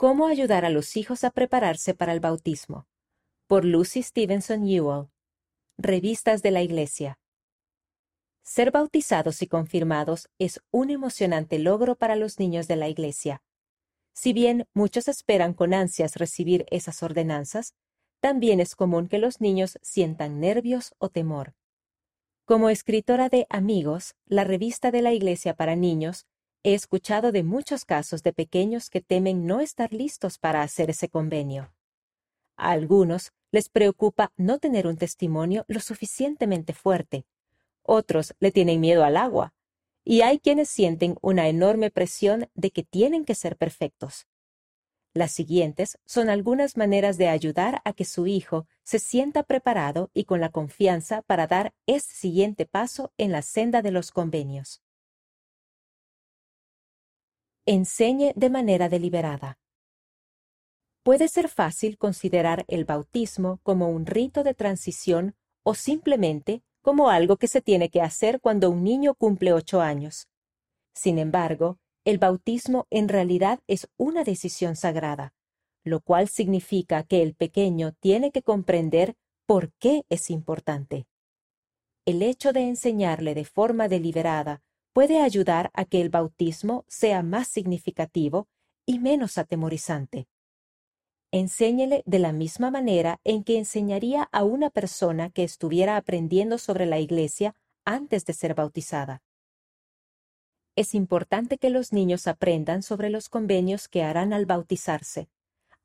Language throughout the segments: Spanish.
Cómo ayudar a los hijos a prepararse para el bautismo. Por Lucy Stevenson Ewell. Revistas de la Iglesia. Ser bautizados y confirmados es un emocionante logro para los niños de la Iglesia. Si bien muchos esperan con ansias recibir esas ordenanzas, también es común que los niños sientan nervios o temor. Como escritora de Amigos, la revista de la Iglesia para niños, he escuchado de muchos casos de pequeños que temen no estar listos para hacer ese convenio. A algunos les preocupa no tener un testimonio lo suficientemente fuerte. Otros le tienen miedo al agua. Y hay quienes sienten una enorme presión de que tienen que ser perfectos. Las siguientes son algunas maneras de ayudar a que su hijo se sienta preparado y con la confianza para dar este siguiente paso en la senda de los convenios. Enseñe de manera deliberada. Puede ser fácil considerar el bautismo como un rito de transición o simplemente como algo que se tiene que hacer cuando un niño cumple ocho años. Sin embargo, el bautismo en realidad es una decisión sagrada, lo cual significa que el pequeño tiene que comprender por qué es importante. El hecho de enseñarle de forma deliberada puede ayudar a que el bautismo sea más significativo y menos atemorizante. Enséñele de la misma manera en que enseñaría a una persona que estuviera aprendiendo sobre la Iglesia antes de ser bautizada. Es importante que los niños aprendan sobre los convenios que harán al bautizarse.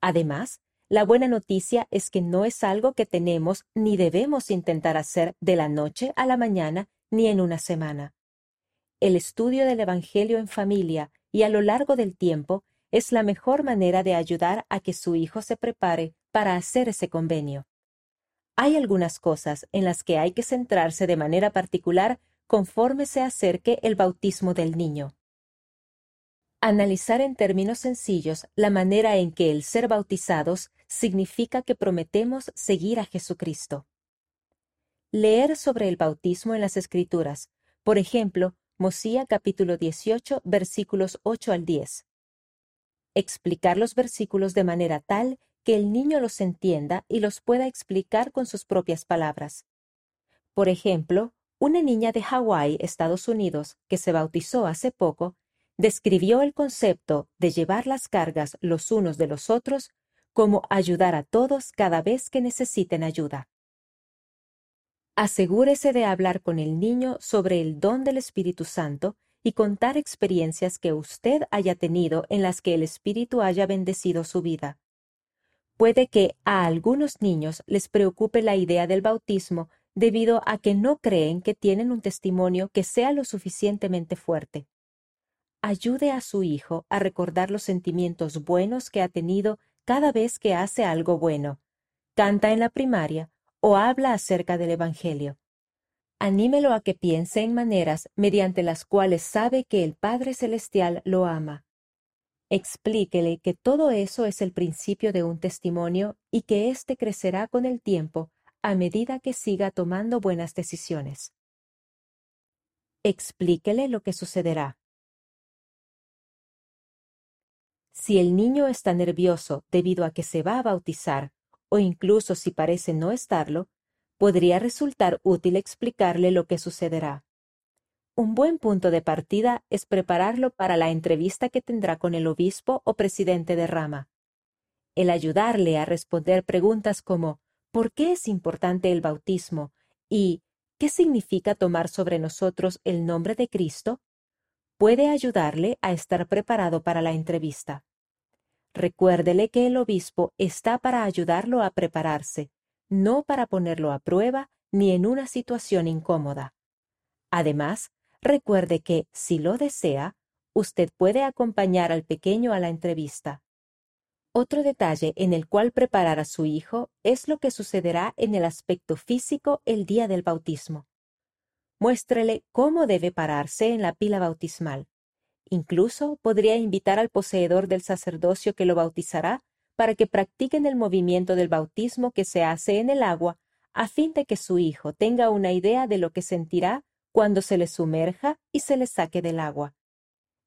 Además, la buena noticia es que no es algo que tenemos ni debemos intentar hacer de la noche a la mañana ni en una semana. El estudio del Evangelio en familia y a lo largo del tiempo es la mejor manera de ayudar a que su hijo se prepare para hacer ese convenio. Hay algunas cosas en las que hay que centrarse de manera particular conforme se acerque el bautismo del niño. Analizar en términos sencillos la manera en que el ser bautizados significa que prometemos seguir a Jesucristo. Leer sobre el bautismo en las Escrituras, por ejemplo, Mosía capítulo 18 versículos 8 al 10 explicar los versículos de manera tal que el niño los entienda y los pueda explicar con sus propias palabras. Por ejemplo, una niña de Hawái, Estados Unidos, que se bautizó hace poco, describió el concepto de llevar las cargas los unos de los otros como ayudar a todos cada vez que necesiten ayuda. Asegúrese de hablar con el niño sobre el don del Espíritu Santo y contar experiencias que usted haya tenido en las que el Espíritu haya bendecido su vida. Puede que a algunos niños les preocupe la idea del bautismo debido a que no creen que tienen un testimonio que sea lo suficientemente fuerte. Ayude a su hijo a recordar los sentimientos buenos que ha tenido cada vez que hace algo bueno, canta en la primaria o habla acerca del Evangelio anímelo a que piense en maneras mediante las cuales sabe que el Padre Celestial lo ama. Explíquele que todo eso es el principio de un testimonio y que éste crecerá con el tiempo a medida que siga tomando buenas decisiones. Explíquele lo que sucederá. Si el niño está nervioso debido a que se va a bautizar, o incluso si parece no estarlo, podría resultar útil explicarle lo que sucederá. Un buen punto de partida es prepararlo para la entrevista que tendrá con el obispo o presidente de rama. El ayudarle a responder preguntas como ¿por qué es importante el bautismo? y ¿qué significa tomar sobre nosotros el nombre de Cristo? puede ayudarle a estar preparado para la entrevista. Recuérdele que el obispo está para ayudarlo a prepararse, no para ponerlo a prueba ni en una situación incómoda. Además, recuerde que, si lo desea, usted puede acompañar al pequeño a la entrevista. Otro detalle en el cual preparar a su hijo es lo que sucederá en el aspecto físico el día del bautismo. Muéstrele cómo debe pararse en la pila bautismal. Incluso podría invitar al poseedor del sacerdocio que lo bautizará para que practiquen el movimiento del bautismo que se hace en el agua, a fin de que su hijo tenga una idea de lo que sentirá cuando se le sumerja y se le saque del agua.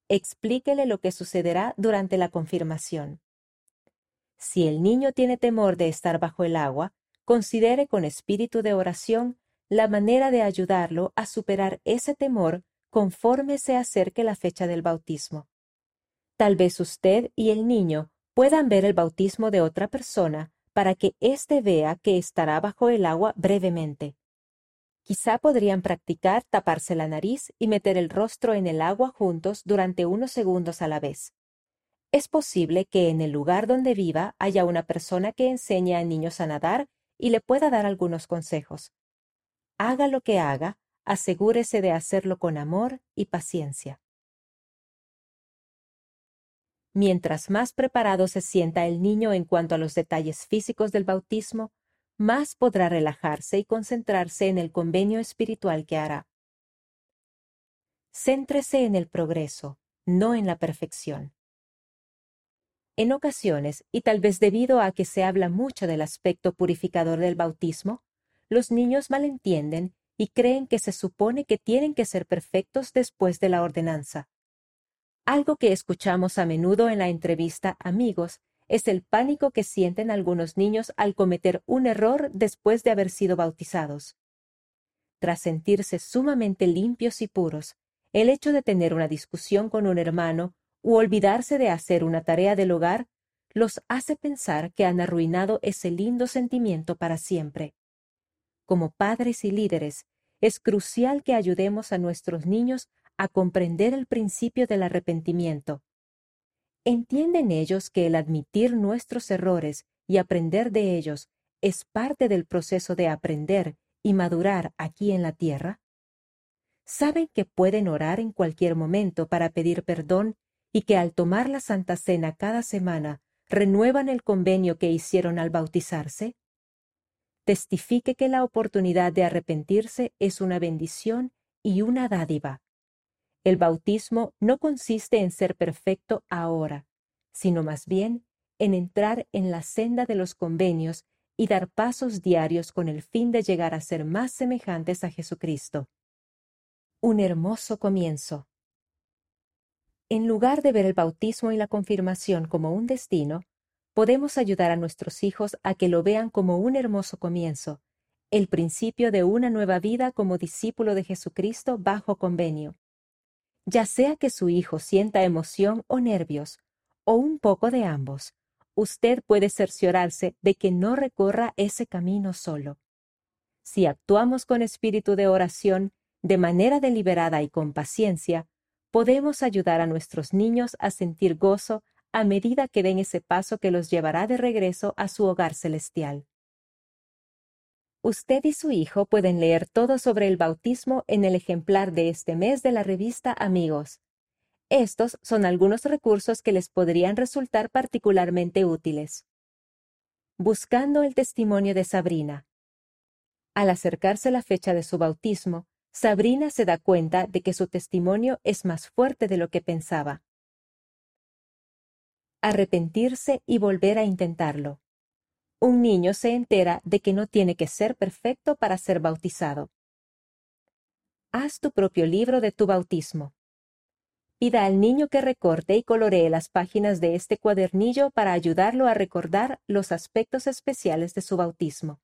Explíquele lo que sucederá durante la confirmación. Si el niño tiene temor de estar bajo el agua, considere con espíritu de oración la manera de ayudarlo a superar ese temor conforme se acerque la fecha del bautismo. Tal vez usted y el niño puedan ver el bautismo de otra persona para que éste vea que estará bajo el agua brevemente. Quizá podrían practicar taparse la nariz y meter el rostro en el agua juntos durante unos segundos a la vez. Es posible que en el lugar donde viva haya una persona que enseñe a niños a nadar y le pueda dar algunos consejos. Haga lo que haga, asegúrese de hacerlo con amor y paciencia. Mientras más preparado se sienta el niño en cuanto a los detalles físicos del bautismo, más podrá relajarse y concentrarse en el convenio espiritual que hará. Céntrese en el progreso, no en la perfección. En ocasiones, y tal vez debido a que se habla mucho del aspecto purificador del bautismo, los niños malentienden y creen que se supone que tienen que ser perfectos después de la ordenanza. Algo que escuchamos a menudo en la entrevista Amigos es el pánico que sienten algunos niños al cometer un error después de haber sido bautizados. Tras sentirse sumamente limpios y puros, el hecho de tener una discusión con un hermano u olvidarse de hacer una tarea del hogar los hace pensar que han arruinado ese lindo sentimiento para siempre. Como padres y líderes, es crucial que ayudemos a nuestros niños a comprender el principio del arrepentimiento. ¿Entienden ellos que el admitir nuestros errores y aprender de ellos es parte del proceso de aprender y madurar aquí en la tierra? ¿Saben que pueden orar en cualquier momento para pedir perdón y que al tomar la Santa Cena cada semana renuevan el convenio que hicieron al bautizarse? Testifique que la oportunidad de arrepentirse es una bendición y una dádiva. El bautismo no consiste en ser perfecto ahora, sino más bien en entrar en la senda de los convenios y dar pasos diarios con el fin de llegar a ser más semejantes a Jesucristo. Un hermoso comienzo. En lugar de ver el bautismo y la confirmación como un destino, podemos ayudar a nuestros hijos a que lo vean como un hermoso comienzo, el principio de una nueva vida como discípulo de Jesucristo bajo convenio ya sea que su hijo sienta emoción o nervios, o un poco de ambos, usted puede cerciorarse de que no recorra ese camino solo. Si actuamos con espíritu de oración, de manera deliberada y con paciencia, podemos ayudar a nuestros niños a sentir gozo a medida que den ese paso que los llevará de regreso a su hogar celestial. Usted y su hijo pueden leer todo sobre el bautismo en el ejemplar de este mes de la revista Amigos. Estos son algunos recursos que les podrían resultar particularmente útiles. Buscando el testimonio de Sabrina. Al acercarse la fecha de su bautismo, Sabrina se da cuenta de que su testimonio es más fuerte de lo que pensaba. Arrepentirse y volver a intentarlo un niño se entera de que no tiene que ser perfecto para ser bautizado. Haz tu propio libro de tu bautismo. Pida al niño que recorte y coloree las páginas de este cuadernillo para ayudarlo a recordar los aspectos especiales de su bautismo.